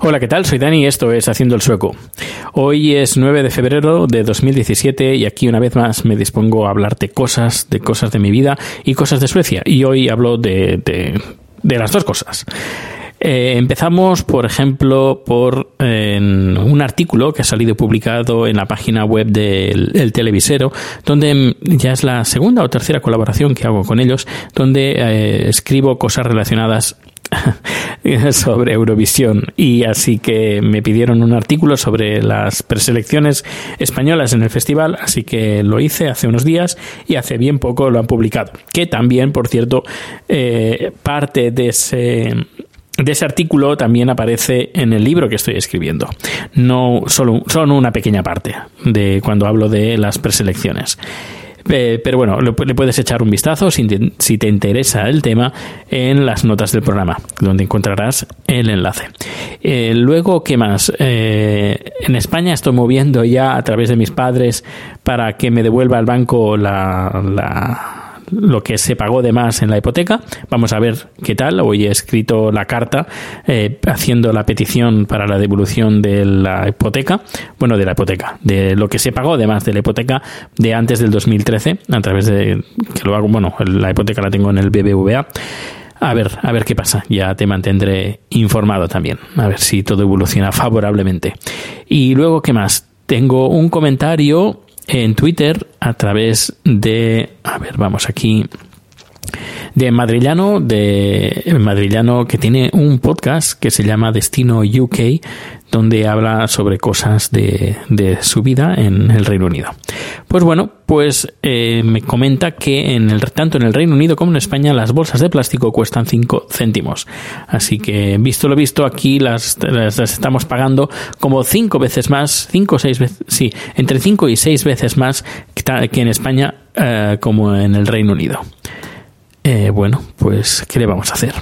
Hola, ¿qué tal? Soy Dani y esto es Haciendo el Sueco. Hoy es 9 de febrero de 2017 y aquí una vez más me dispongo a hablarte cosas, de cosas de mi vida y cosas de Suecia. Y hoy hablo de, de, de las dos cosas. Eh, empezamos, por ejemplo, por eh, un artículo que ha salido publicado en la página web del el televisero, donde ya es la segunda o tercera colaboración que hago con ellos, donde eh, escribo cosas relacionadas sobre Eurovisión y así que me pidieron un artículo sobre las preselecciones españolas en el festival, así que lo hice hace unos días y hace bien poco lo han publicado. Que también, por cierto, eh, parte de ese de ese artículo también aparece en el libro que estoy escribiendo. No solo, solo una pequeña parte de cuando hablo de las preselecciones. Eh, pero bueno, le puedes echar un vistazo si te, interesa el tema en las notas del programa, donde encontrarás el enlace. Eh, luego, ¿qué más? Eh, en España estoy moviendo ya a través de mis padres para que me devuelva al banco la, la lo que se pagó de más en la hipoteca. Vamos a ver qué tal. Hoy he escrito la carta eh, haciendo la petición para la devolución de la hipoteca. Bueno, de la hipoteca, de lo que se pagó de más de la hipoteca de antes del 2013, a través de que lo hago. Bueno, la hipoteca la tengo en el BBVA. A ver, a ver qué pasa. Ya te mantendré informado también. A ver si todo evoluciona favorablemente. Y luego, ¿qué más? Tengo un comentario en Twitter a través de, a ver, vamos aquí, de Madrillano, de Madrillano que tiene un podcast que se llama Destino UK, donde habla sobre cosas de, de su vida en el Reino Unido. Pues bueno, pues eh, me comenta que en el, tanto en el Reino Unido como en España las bolsas de plástico cuestan 5 céntimos. Así que, visto lo visto, aquí las, las, estamos pagando como 5 veces más, 5 o 6 veces, sí, entre 5 y 6 veces más que, en España eh, como en el Reino Unido. Eh, bueno, pues, ¿qué le vamos a hacer?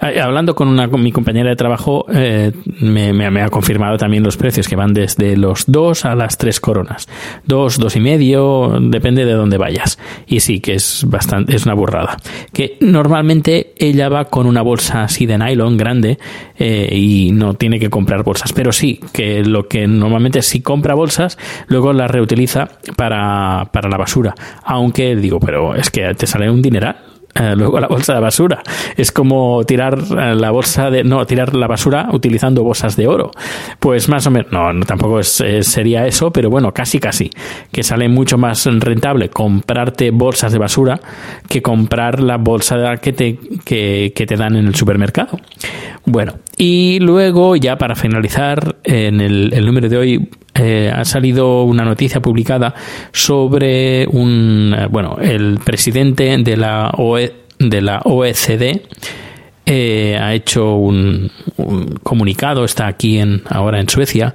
Hablando con, una, con mi compañera de trabajo, eh, me, me, me, ha confirmado también los precios que van desde los 2 a las 3 coronas. 2, dos y medio, depende de dónde vayas. Y sí, que es bastante, es una burrada. Que normalmente ella va con una bolsa así de nylon grande eh, y no tiene que comprar bolsas. Pero sí, que lo que normalmente si compra bolsas, luego las reutiliza para, para la basura. Aunque digo, pero es que te sale un dineral eh, luego la bolsa de basura. Es como tirar eh, la bolsa de. No, tirar la basura utilizando bolsas de oro. Pues más o menos. No, no tampoco es, eh, sería eso, pero bueno, casi casi. Que sale mucho más rentable comprarte bolsas de basura que comprar la bolsa que te, que, que te dan en el supermercado. Bueno, y luego, ya para finalizar, en el, número de hoy eh, ha salido una noticia publicada sobre un, bueno, el presidente de la, OE, de la OECD eh, ha hecho un, un, comunicado, está aquí en, ahora en Suecia,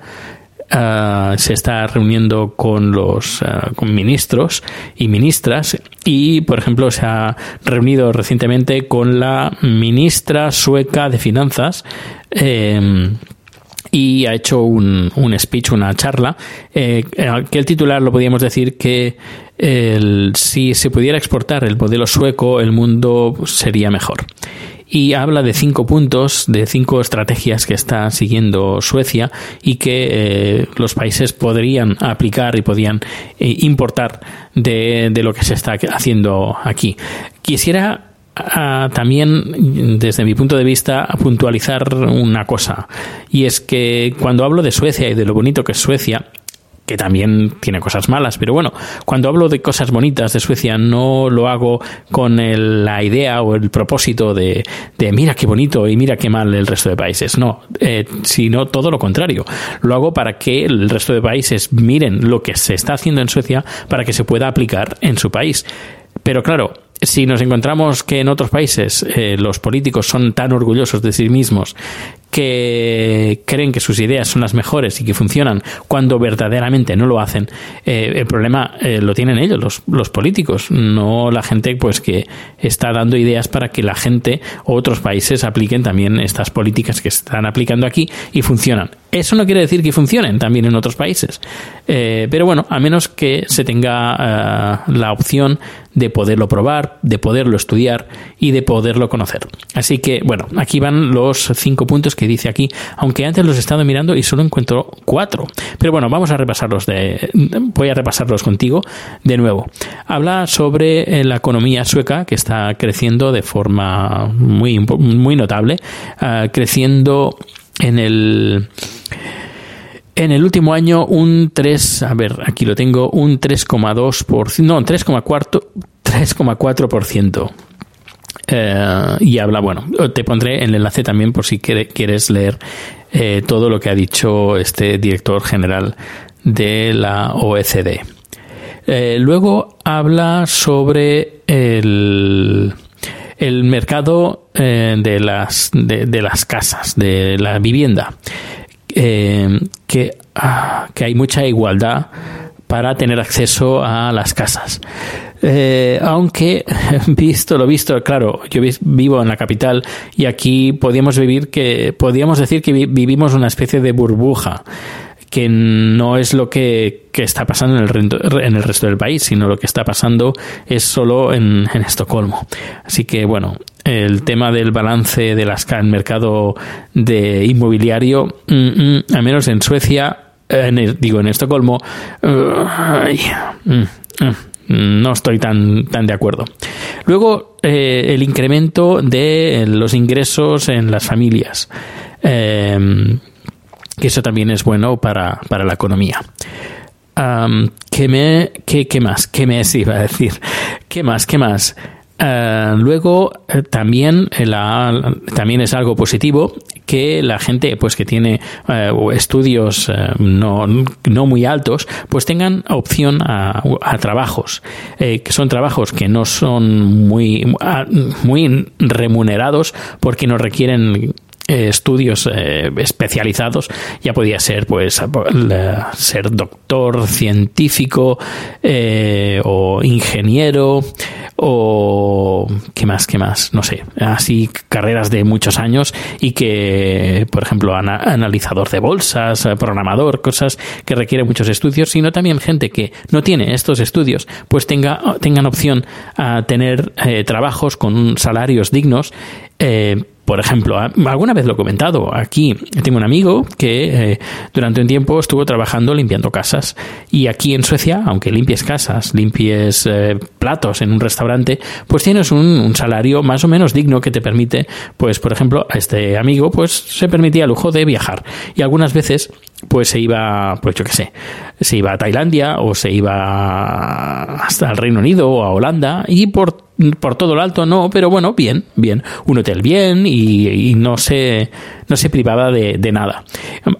Uh, se está reuniendo con los uh, con ministros y ministras y por ejemplo se ha reunido recientemente con la ministra sueca de finanzas eh, y ha hecho un, un speech, una charla, eh, que el titular lo podíamos decir que el, si se pudiera exportar el modelo sueco, el mundo sería mejor y habla de cinco puntos, de cinco estrategias que está siguiendo Suecia y que eh, los países podrían aplicar y podían eh, importar de, de, lo que se está haciendo aquí. Quisiera uh, también, desde mi punto de vista, puntualizar una cosa, y es que cuando hablo de Suecia y de lo bonito que es Suecia, que también tiene cosas malas, pero bueno, cuando hablo de cosas bonitas de Suecia no lo hago con el- la idea o el propósito de, de mira qué bonito y mira qué mal el resto de países, no, eh, sino todo lo contrario, lo hago para que el resto de países miren lo que se está haciendo en Suecia para que se pueda aplicar en su país. Pero claro, si nos encontramos que en otros países eh, los políticos son tan orgullosos de sí mismos que creen que sus ideas son las mejores y que funcionan cuando verdaderamente no lo hacen, eh, el problema eh, lo tienen ellos, los, políticos, no la gente pues que está dando ideas para que la gente o otros países apliquen también estas políticas que están aplicando aquí y funcionan. Eso no quiere decir que funcionen también en otros países, Eh, pero bueno, a menos que se tenga la opción de poderlo probar, de poderlo estudiar y de poderlo conocer. Así que, bueno, aquí van los cinco puntos que dice aquí, aunque antes los he estado mirando y solo encuentro cuatro. Pero bueno, vamos a repasarlos de, voy a repasarlos contigo de nuevo. Habla sobre eh, la economía sueca que está creciendo de forma muy, muy notable, ah, creciendo en el en el último año un 3, a ver, aquí lo tengo, un 3,2%, no, 3,4%. 3,4%. Eh, y habla, bueno, te pondré el enlace también por si quiere- quieres leer eh, todo lo que ha dicho este director general de la OECD. Eh, luego habla sobre el, el mercado de, las, de, las casas, de la vivienda, que, ah, que hay mucha igualdad para tener acceso a las casas. Eh, aunque, visto lo visto, claro, yo vi- vivo en la capital y aquí podíamos vivir que, podíamos decir que vi- vivimos una especie de burbuja que no es lo que, que está pasando en el, en el resto del país, sino lo que está pasando es solo en, Estocolmo. Así que, bueno, el tema del balance del mercado de inmobiliario, mm, mm, al menos en Suecia, en digo, en Estocolmo, eh, ay, mm, mm, no estoy tan, tan de acuerdo. Luego, eh, el incremento de los ingresos en las familias. Que eso también es bueno para, para la economía. ¿qué, me, qué, qué más? ¿Qué me iba a decir? ¿Qué más? ¿Qué más? Ah, luego eh, también eh, la- también es algo positivo que la gente pues que tiene eh, estudios eh, no, no muy altos pues tengan opción a, trabajos eh, que son trabajos que no son muy ah, muy remunerados porque no requieren estudios especializados. Ya podía ser pues ser doctor científico o ingeniero o qué más qué más no sé. Así carreras de muchos años y que por ejemplo ana- analizador de bolsas eh, programador cosas que requieren muchos estudios sino también gente que no tiene estos estudios pues tenga tengan opción a tener eh, trabajos con salarios dignos eh, por ejemplo, alguna vez lo he comentado, aquí tengo un amigo que eh, durante un tiempo estuvo trabajando limpiando casas. Y aquí en Suecia, aunque limpies casas, limpies eh, platos en un restaurante, pues tienes un, un salario más o menos digno que te permite, pues por ejemplo, a este amigo pues se permitía el lujo de viajar. Y algunas veces pues se iba, pues yo qué sé, se iba a Tailandia o se iba hasta el Reino Unido o a Holanda y por por todo lo alto no, pero bueno, bien, bien, un hotel bien y, no se no se privaba de nada.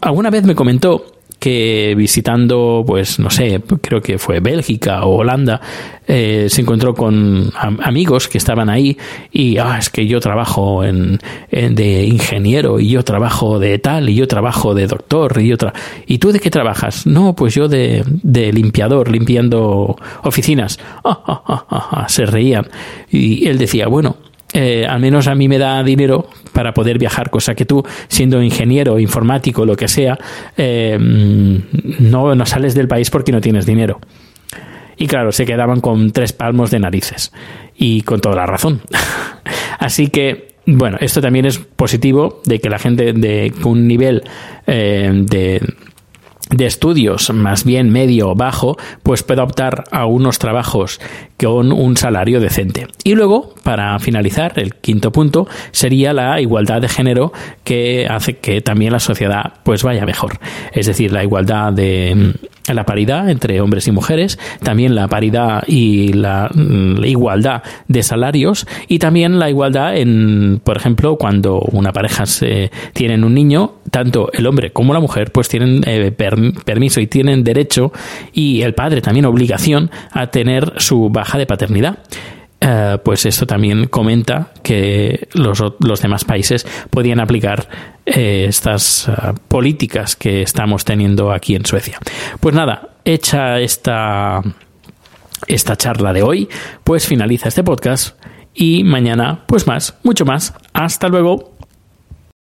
Alguna vez me comentó que visitando, pues no sé, creo que fue Bélgica o Holanda, eh, se encontró con am- amigos que estaban ahí y, ah, es que yo trabajo en, de ingeniero y yo trabajo de tal y yo trabajo de doctor y otra. ¿Y tú de qué trabajas? No, pues yo de, de limpiador, limpiando oficinas. Se reían. Y él decía, bueno, eh, al menos a mí me da dinero para poder viajar, cosa que tú, siendo ingeniero, informático, lo que sea, eh, no, no sales del país porque no tienes dinero. Y claro, se quedaban con tres palmos de narices. Y con toda la razón. Así que, bueno, esto también es positivo de que la gente de un nivel eh, de de estudios más bien medio o bajo, pues pueda optar a unos trabajos con un salario decente. Y luego, para finalizar, el quinto punto sería la igualdad de género que hace que también la sociedad pues vaya mejor. Es decir, la igualdad de la paridad entre hombres y mujeres, también la paridad y la, mm, igualdad de salarios y también la igualdad en, por ejemplo, cuando una pareja se tienen un niño, tanto el hombre como la mujer pues tienen eh, permiso y tienen derecho y el padre también obligación a tener su baja de paternidad. Eh, pues esto también comenta que los, los demás países podían aplicar eh, estas eh, políticas que estamos teniendo aquí en Suecia. Pues nada, hecha esta, esta charla de hoy, pues finaliza este podcast y mañana, pues más, mucho más. Hasta luego.